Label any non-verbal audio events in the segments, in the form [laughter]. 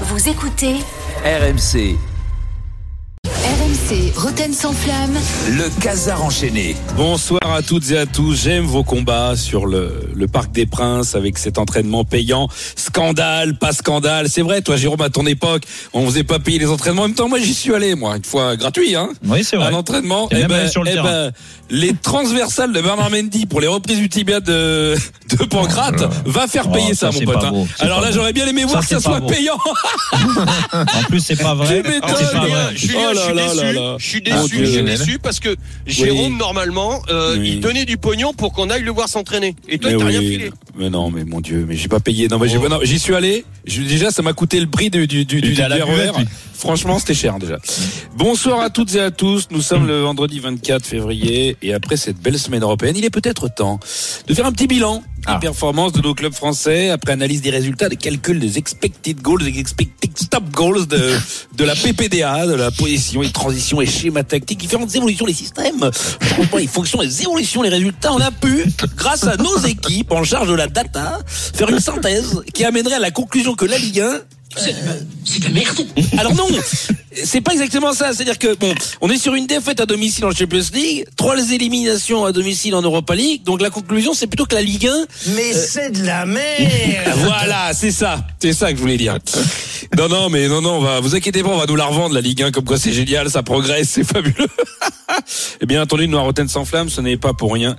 Vous écoutez RMC, RMC Roten sans flamme. le casar enchaîné. Bonsoir à toutes et à tous. J'aime vos combats sur le, le Parc des Princes avec cet entraînement payant. Scandale, pas scandale. C'est vrai, toi, Jérôme, à ton époque, on faisait pas payer les entraînements. En même temps, moi, j'y suis allé, moi, une fois gratuit, hein. Oui, c'est vrai. Un entraînement. Et Eh ben, aller sur le eh ben, les transversales de Bernard Mendy pour les reprises du tibia de, de Pancrate va faire payer Oh, ça, ça, mon pote. hein. beau. Alors là, j'aurais bien aimé Ça, voir que ça c'est pas soit beau. payant. [laughs] En plus, c'est pas vrai. Tu m'étonnes, C'est pas Julien. vrai. Julien, je suis là déçu. là. Je suis déçu, je suis déçu parce que Jérôme, Oui. normalement, euh, Oui. il donnait du pognon pour qu'on aille le voir s'entraîner. Et toi, Mais t'as rien filé. mais non, mais mon Dieu, mais j'ai pas payé. Non, mais j'ai- Oh. non, j'y suis allé. Je- déjà, ça m'a coûté le prix du du du, RER. Franchement, c'était cher déjà. Bonsoir à toutes et à tous. Nous sommes le vendredi 24 février et après cette belle semaine européenne, il est peut-être temps de faire un petit bilan des Ah. performances de nos clubs français après analyse des résultats, des calculs des expected goals, des expected stop goals de de la PPDA, de la position et transition et schéma tactique, différentes évolutions des systèmes, les fonctions, les évolutions, les résultats. On a pu, grâce à nos équipes en charge de la data, faire une synthèse qui amènerait à la conclusion que la Ligue 1 c'est de la merde. [laughs] Alors non, c'est pas exactement ça. C'est-à-dire que bon, on est sur une défaite à domicile en Champions League, trois éliminations à domicile en Europa League. Donc la conclusion, c'est plutôt que la Ligue 1 Mais c'est de la [laughs] merde voilà, c'est ça. C'est ça que je voulais dire. Non, non, mais non, non, on va, vous inquiétez pas, on va nous la revendre, la Ligue 1, comme quoi c'est génial, ça progresse, c'est fabuleux. [laughs] Et bien entendu, nous, à Rotten sans flamme, ce n'est pas pour rien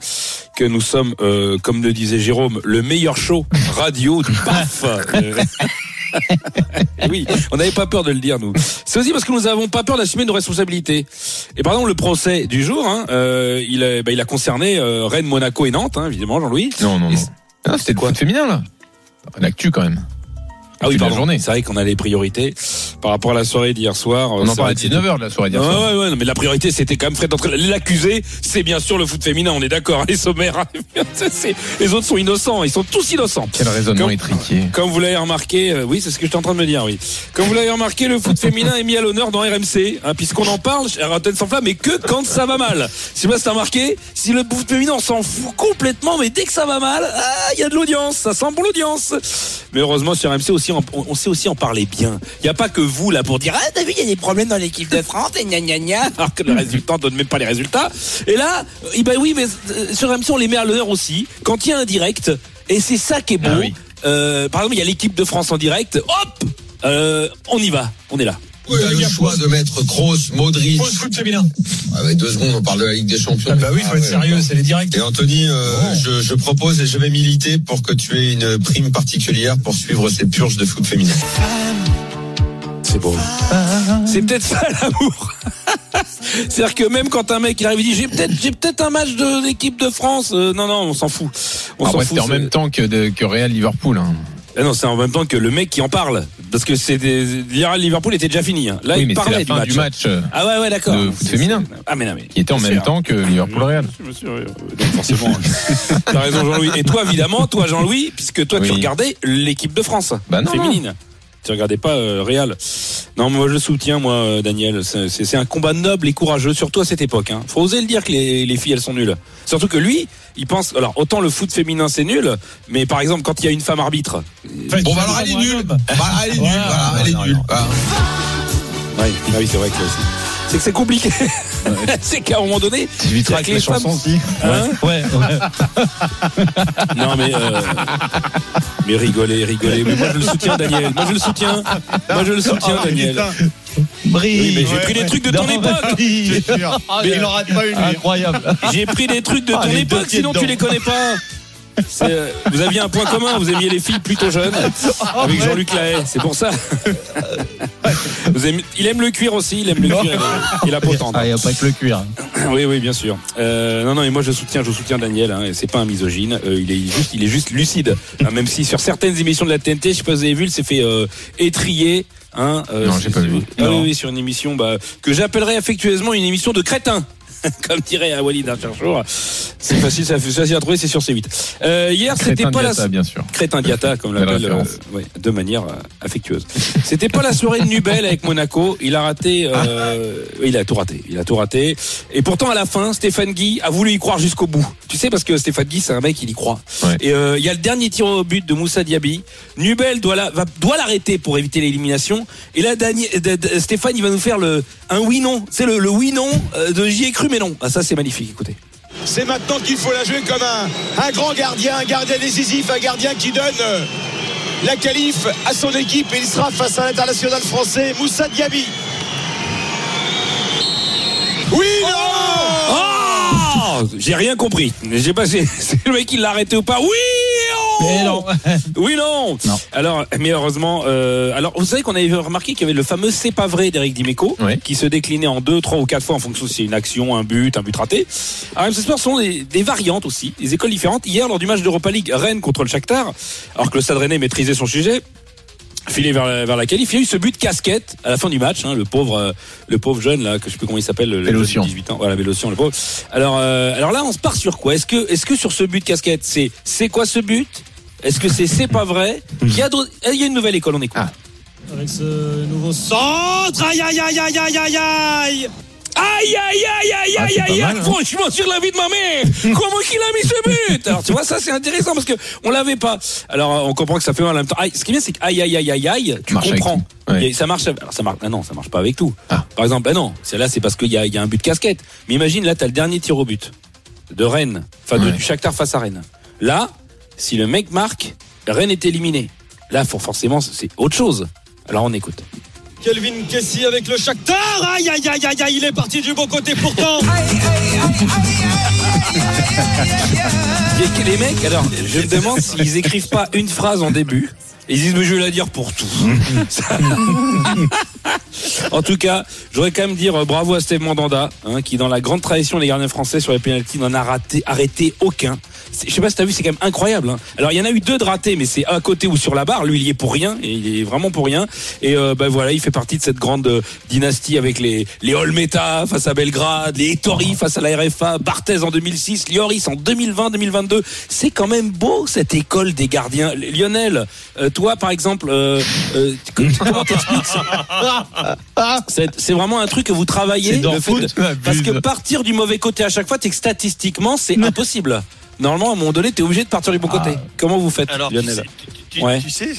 que nous sommes, euh, comme le disait Jérôme, le meilleur show radio du PAF. Euh, [laughs] oui, on n'avait pas peur de le dire, nous. C'est aussi parce que nous n'avons pas peur d'assumer nos responsabilités. Et par exemple, le procès du jour, hein, euh, il, a, bah, il a concerné euh, Rennes, Monaco et Nantes, hein, évidemment, Jean-Louis. Non, non, non. Ah, c'était le foot féminin, là. L'actu, quand même. Ah oui, pardon. C'est vrai qu'on a les priorités par rapport à la soirée d'hier soir. On en vrai parlait à que c'était- 19h de la soirée d'hier soir. ouais, ouais, non, mais la priorité c'était quand même Fred d'entrée. L'accusé, c'est bien sûr le foot féminin, on est d'accord, hein, les sommaires. [laughs] les autres sont innocents, ils sont tous innocents. Quel raisonnement Comme- étriqué. Comme vous l'avez remarqué, euh, oui, c'est ce que j'étais en train de me dire, oui. Comme vous l'avez remarqué, le foot féminin est mis à l'honneur dans RMC, hein, puisqu'on en parle Rotten sans flamme, mais que quand ça va mal. Sais pas si t'as remarqué, si le foot féminin, on s'en fout complètement, mais dès que ça va mal, ah, il y a de l'audience, ça sent bon l'audience. Mais heureusement, sur RMC aussi, on, on sait aussi en parler bien. Il n'y a pas que vous, là, pour dire, ah, t'as vu, il y a des problèmes dans l'équipe de France, et gna gna gna, [laughs] alors que le résultat donne même pas les résultats. Et là, eh ben oui, mais euh, sur RMC, on les met à l'honneur aussi, quand il y a un direct, et c'est ça qui est beau. Ah oui. Euh, par exemple, il y a l'équipe de France en direct. Hop, euh, on y va, on est là. Il a le choix de mettre Kroos, Modric. Pause foot féminin. Ah ouais, deux secondes, on parle de la Ligue des Champions. Ah bah oui, faut Ah être ouais, sérieux, c'est les directs. Et Anthony, euh, je, je propose et je vais militer pour que tu aies une prime particulière pour suivre ces purges de foot féminin. C'est beau. C'est peut-être ça l'amour. [laughs] C'est-à-dire que même quand un mec il arrive et dit j'ai peut-être j'ai peut-être un match de l'équipe de France, euh, non non, on s'en fout. On s'en Après, fout. c'était en même temps que, de, que Real Liverpool. Hein. Ah non, c'est en même temps que le mec qui en parle parce que c'est des Liverpool était déjà fini. hein. Là, oui, il mais parlait la fin du du match. match euh, Ah ouais ouais d'accord. féminin. Ah mais non mais qui était en même sûr. temps que Liverpool Real. Je me suis- euh, donc forcément. [laughs] T'as raison Jean-Louis. Et toi évidemment, toi Jean-Louis, puisque toi tu regardais l'équipe de France Bah non, féminine. Tu regardais pas euh, Real. Non, moi je soutiens moi euh, Daniel. C'est un combat noble et courageux, surtout à cette époque. Hein. Faut oser le dire que les, les filles elles sont nulles. Surtout que lui, il pense. Alors autant le foot féminin c'est nul, mais par exemple quand il y a une femme arbitre. Bon, bah alors elle est nulle. Bah, elle est nulle, voilà, elle est nulle. Ouais, ah oui c'est vrai que c'est que c'est compliqué. [laughs] c'est qu'à un moment donné, Tu c'est-à-dire avec les femmes- aussi. Hein Ouais, ouais. [laughs] Non mais euh, mais rigolez, rigolez. Mais moi je le soutiens Daniel. Moi je le soutiens. Moi je le soutiens Daniel. Brille. Oui, mais j'ai pris des trucs de ton Non, époque. Mais- il en rate pas une. Incroyable. J'ai pris des trucs de ton Ah, deux époque, sinon tu les connais pas. C'est, euh, vous aviez un point commun, vous aimiez les filles plutôt jeunes, [laughs] avec Jean-Luc Lahaye, c'est pour ça. [laughs] Vous aimez- il aime le cuir aussi, il aime le cuir et, et la potente. Ah, il n'y a pas que le cuir. Oui, oui, bien sûr. Euh, non, non, et moi je soutiens, je soutiens Daniel. Hein, et c'est pas un misogyne. euh, il est juste, il est juste lucide. Hein, même si sur certaines émissions de la TNT, je sais pas si vous avez vu, il s'est fait euh, étrier. Hein, euh, Non, j'ai pas vu. Ah oui, oui, sur une émission bah, que j'appellerais affectueusement une émission de crétin. [laughs] comme dirait Walid Cherchour. C'est facile, c'est facile à trouver, c'est sur C8. Euh, hier, c'était pas la Diatta, bien sûr. Crétin Diata, comme l'appelle, euh, ouais, de manière euh, affectueuse. C'était pas la soirée de Nubel avec Monaco. Il a raté, euh, il a tout raté. Il a tout raté. Et pourtant, à la fin, Stéphane Guy a voulu y croire jusqu'au bout. Tu sais, parce que Stéphane Guy, c'est un mec, il y croit. Ouais. Et il y a le dernier tir au but de Moussa Diaby. Nubel doit la- va- doit l'arrêter pour éviter l'élimination. Et là, Stéphane, il va nous faire le un oui non. C'est le, le oui non de j'y ai cru mais non. Ah, ça, c'est magnifique. Écoutez. C'est maintenant qu'il faut la jouer comme un, un grand gardien, un gardien décisif, un gardien qui donne euh, la qualif à son équipe et il sera face à l'international français Moussa Diaby. Oui, non Oh J'ai rien compris. J'ai passé. [laughs] C'est le mec qui l'a arrêté ou pas Oui Mais non. [laughs] Oui non. Non. Alors, mais heureusement, euh, alors vous savez qu'on avait remarqué qu'il y avait le fameux c'est pas vrai d'Eric Dimeco Oui. qui se déclinait en deux, trois ou quatre fois en fonction si c'est une action, un but, un but raté. Alors MC Sport sont des, des variantes aussi, des écoles différentes. Hier, lors du match d'Europa League Rennes contre le Shakhtar, alors que le Stade Rennais maîtrisait son sujet. Filé vers la, vers la qualif, il y a eu ce but casquette à la fin du match, hein, le pauvre, euh, le pauvre jeune là, que je sais plus comment il s'appelle, le le jeune de Bélocian. 18 ans, voilà Bélocian, le pauvre. Alors, euh, alors là, on se part sur quoi? Est-ce que, est-ce que sur ce but casquette, c'est, c'est quoi ce but? Est-ce que c'est, c'est pas vrai? Il y a d'autres- il y a une nouvelle école, on écoute. Ah. Avec ce nouveau centre, aïe aïe aïe aïe aïe aïe aïe Aïe aïe aïe aïe Ah, aïe aïe aïe hein. Franchement sur la vie de ma mère [laughs] Comment qu'il a mis ce but Alors tu vois ça c'est intéressant parce que on l'avait pas Alors on comprend que ça fait mal en même temps Aïe, Ce qui est bien c'est que aïe aïe aïe aïe aïe Tu Marche comprends. Ouais. Ça marche alors ça marche ah non ça marche pas avec tout Ah. Par exemple ben non là c'est parce qu'il y a, y a un but de casquette Mais imagine là t'as le dernier tir au but De Rennes Enfin de- Ouais. du Shakhtar face à Rennes Là si le mec marque Rennes est éliminé Là faut forcément c'est autre chose Alors on écoute Kelvin Kessie avec le Shakhtar, aïe aïe aïe aïe aïe, il est parti du bon côté pourtant les mecs, alors, je me demande s'ils écrivent pas une phrase en début. Et ils disent, mais je vais la dire pour tout. En tout cas, je voudrais quand même dire euh, bravo à Steve Mandanda, hein, qui, dans la grande tradition des gardiens français sur les pénaltys, n'en a raté, arrêté aucun. Je sais pas si t'as vu, c'est quand même incroyable. hein. Alors, il y en a eu deux de ratés, mais c'est à côté ou sur la barre. Lui, il y est pour rien, et il est vraiment pour rien. Et euh, ben voilà, il fait partie de cette grande euh, dynastie avec les les Olmeta face à Belgrade, les Ettori face à la RFA, Barthez en 2006, Lloris en 2020-2022. C'est quand même beau cette école des gardiens. Lionel, euh, toi par exemple, euh, comment t'expliques ça? [laughs] C'est c'est vraiment un truc que vous travaillez, le foot, de- parce que partir du mauvais côté à chaque fois, c'est que statistiquement c'est impossible. Normalement, à un moment donné, t'es obligé de partir du bon côté. Comment vous faites, Alors, tu Lionel sais, tu, tu- Ouais. tu sais,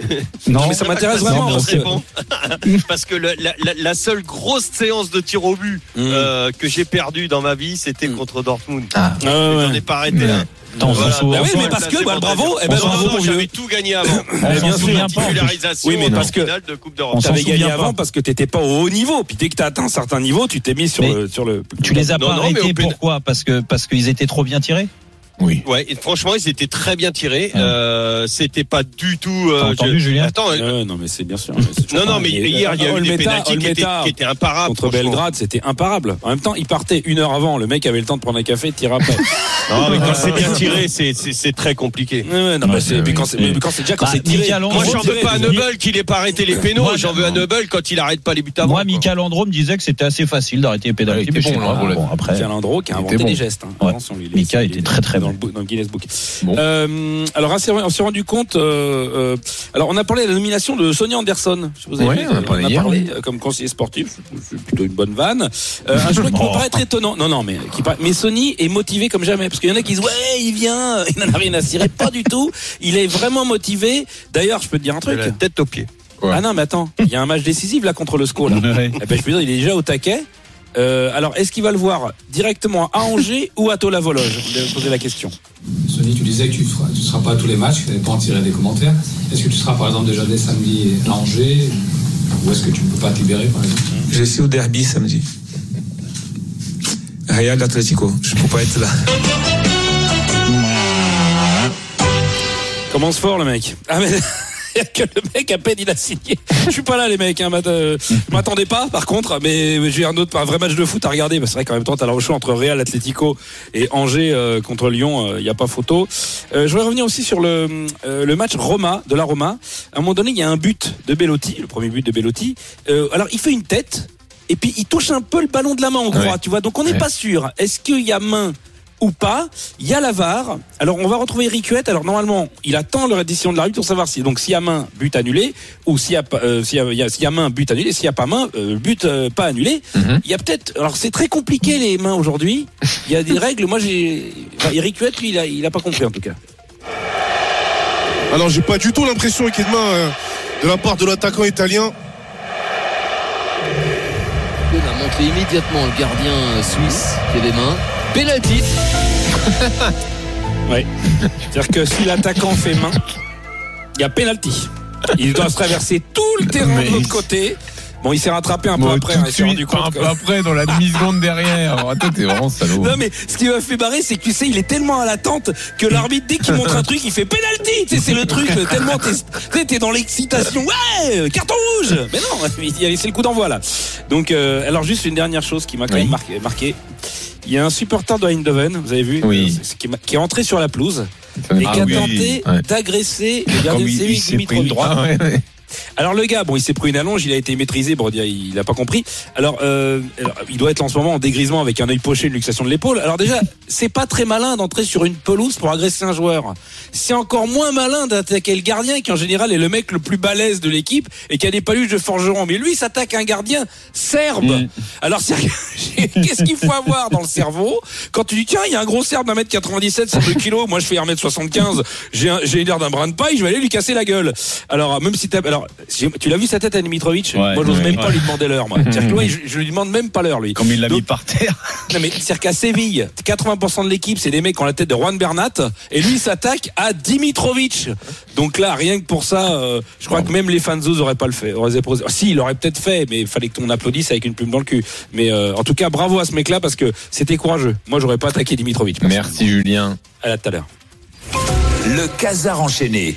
[laughs] Non, mais ça m'intéresse vraiment. Parce que, répondre. [laughs] parce que le- la, la- la seule grosse séance de tir au but Mm. euh, que j'ai perdue dans ma vie, c'était Mm. contre Dortmund. Ah. Ah ouais. J'en ai pas arrêté un. Voilà. Bah oui, mais parce que, bah, bravo, eh ben, bravo, J'avais vieux. tout gagné avant. [coughs] Bien sûr. Titularisation, Oui, mais parce que- finale de Coupe d'Europe. On s'en T'avais gagné souvient avant parce que t'étais pas au haut niveau. Puis dès que t'as atteint un certain niveau, tu t'es mis sur le, sur le. Tu les as Non, pas arrêtés pourquoi? Parce que parce qu'ils étaient trop bien tirés? Oui. Ouais, et franchement, ils étaient très bien tirés. Ouais. Euh, c'était pas du tout. euh, entendu, Julien? Attends, euh, Ouais, non, mais c'est bien sûr. mais non, non, mais hier, il y a eu des pénaltys qui étaient, Olmeta qui étaient imparables. Contre. Belgrade, c'était imparable. En même temps, il partait une heure avant. Le mec avait le temps de prendre un café, de tirer après. Non, mais quand c'est bien tiré, c'est- c'est c'est très compliqué. Non, bah, mais quand c'est, oui. mais quand c'est déjà quand Bah, c'est tiré. Moi, Andro j'en veux pas à. Neubel qu'il ait pas arrêté les pénaux. Moi, J'en veux à Neubel quand il arrête pas les buts avant. Moi. Michael Andro me disait que c'était assez facile d'arrêter les pénalités. Ouais, bon. Bon, après. Michael Landreau qui a inventé des gestes. Hein. Ouais. Mika était très, très dans bon. le, dans le Guinness Book. Bon. Euh, alors, on s'est- on rendu compte. euh, euh, alors, on a parlé de la nomination de Sonia Anderson. Je vous avez Ouais, vu, on en a parlé hier, euh, comme conseiller sportif. C'est- plutôt une bonne vanne. Euh, un choix qui [laughs] peut paraître étonnant. Non, non, mais qui paraît- mais Sony est motivé comme jamais parce qu'il y en a qui disent ouais, il vient, [laughs] il n'en a rien à cirer. Pas du tout. Il est vraiment motivé. D'ailleurs, je peux te dire un truc. la tête aux pieds. Ouais. Ah non, mais attends, il y a un match décisif là contre le SCO là. Ouais. Eh ben, je peux dire, il est déjà au taquet. Euh, alors, est-ce qu'il va le voir directement à Angers ou à Tola-Vologe Je vais poser la question. Sonny, tu disais que tu ne seras pas à tous les matchs, tu n'allais pas en tirer des commentaires. Est-ce que tu seras par exemple déjà dès samedi à Angers? Ou est-ce que tu ne peux pas te libérer par exemple? Je suis au derby samedi. Real Atlético. Je ne peux pas être là. Commence fort le mec. Ah mais [laughs] que le mec à peine il a signé. Je suis pas là les mecs. Hein, m'att- euh, je m'attendais pas par contre, mais j'ai un autre un vrai match de foot à regarder. C'est vrai qu'en même temps t'as le choix entre Real Atlético et Angers euh, contre Lyon. Il n'y a pas photo. Euh, je voudrais revenir aussi sur le euh, le match Roma de la Roma. À un moment donné il y a un but de Bellotti, le premier but de Bellotti. Euh, alors il fait une tête. Et puis il touche un peu le ballon de la main, on croit, Ouais. tu vois. Donc on n'est Ouais. pas sûr. Est-ce qu'il y a main ou pas? Il y a la VAR. Alors on va retrouver Eric Huette. Alors normalement, il attend la décision de l'arbitre pour savoir si donc s'il y a main, but annulé, ou s'il y a euh, s'il y, a- y a- s'il y a main, but annulé. S'il y a pas main, euh, but euh, pas annulé. Mhm. Il y a peut-être. Alors c'est très compliqué les mains aujourd'hui. Il y a des règles. Moi j'ai. Enfin, Eric Huette, lui, il a, il a pas compris en tout cas. Alors j'ai pas du tout l'impression qu'il y ait de main euh, de la part de l'attaquant italien. On a montré immédiatement le gardien suisse qui avait main. Penalty. [laughs] Ouais. C'est-à-dire que si l'attaquant fait main, il y a penalty. Il doit se traverser tout le terrain Mais- de l'autre côté. Bon, il s'est rattrapé un peu Bon, après. tout hein, de suite, un que- peu après, dans la demi-seconde derrière. Oh, toi, t'es vraiment salaud. Non mais ce qui m'a fait barrer c'est que tu sais il est tellement à l'attente que l'arbitre dès qu'il montre un truc il fait penalty tu sais c'est le truc euh, tellement t'es t'es dans l'excitation ouais carton rouge mais non [laughs] il a laissé le coup d'envoi là donc euh, alors juste une dernière chose qui m'a quand Oui. même marqué, marqué il y a un supporter de Eindhoven vous avez vu Oui. euh, qui, est entré sur la pelouse et Ah qui a oui. tenté Ouais. d'agresser le gardien Comme de il, Séville Dimitrovic. Alors le gars, bon, il s'est pris une allonge, il a été maîtrisé, bon, il n'a pas compris. Alors, euh, alors, il doit être en ce moment en dégrisement avec un œil poché, une luxation de l'épaule. Alors déjà, c'est pas très malin d'entrer sur une pelouse pour agresser un joueur. C'est encore moins malin d'attaquer le gardien qui en général est le mec le plus balèze de l'équipe et qui a des paluches de forgeron. Mais lui, il s'attaque à un gardien serbe. Mm. Alors [laughs] qu'est-ce qu'il faut avoir dans le cerveau quand tu dis tiens, il y a un gros serbe d'un mètre 97, 102 kilos, moi je fais 1m75, j'ai un- j'ai l'air d'un brin de paille, je vais aller lui casser la gueule. Alors même si t'as alors tu l'as vu sa tête à Dimitrovic Ouais, Moi j'ose ouais, même pas lui demander l'heure moi. [laughs] C'est-à-dire que moi, je, je lui demande même pas l'heure lui. Comme il l'a mis par terre. [laughs] Non mais c'est-à-dire qu'à Séville, 80% de l'équipe, c'est des mecs qui ont la tête de Juan Bernat, et lui il s'attaque à Dimitrovic. Donc là, rien que pour ça, euh, je crois que même les fans n'auraient pas le fait. Si, il aurait peut-être fait, mais il fallait qu'on applaudisse avec une plume dans le cul. Mais euh, en tout cas, bravo à ce mec-là parce que c'était courageux. Moi, j'aurais pas attaqué Dimitrovic. Merci Julien. À la tout à l'heure. Le Casar enchaîné.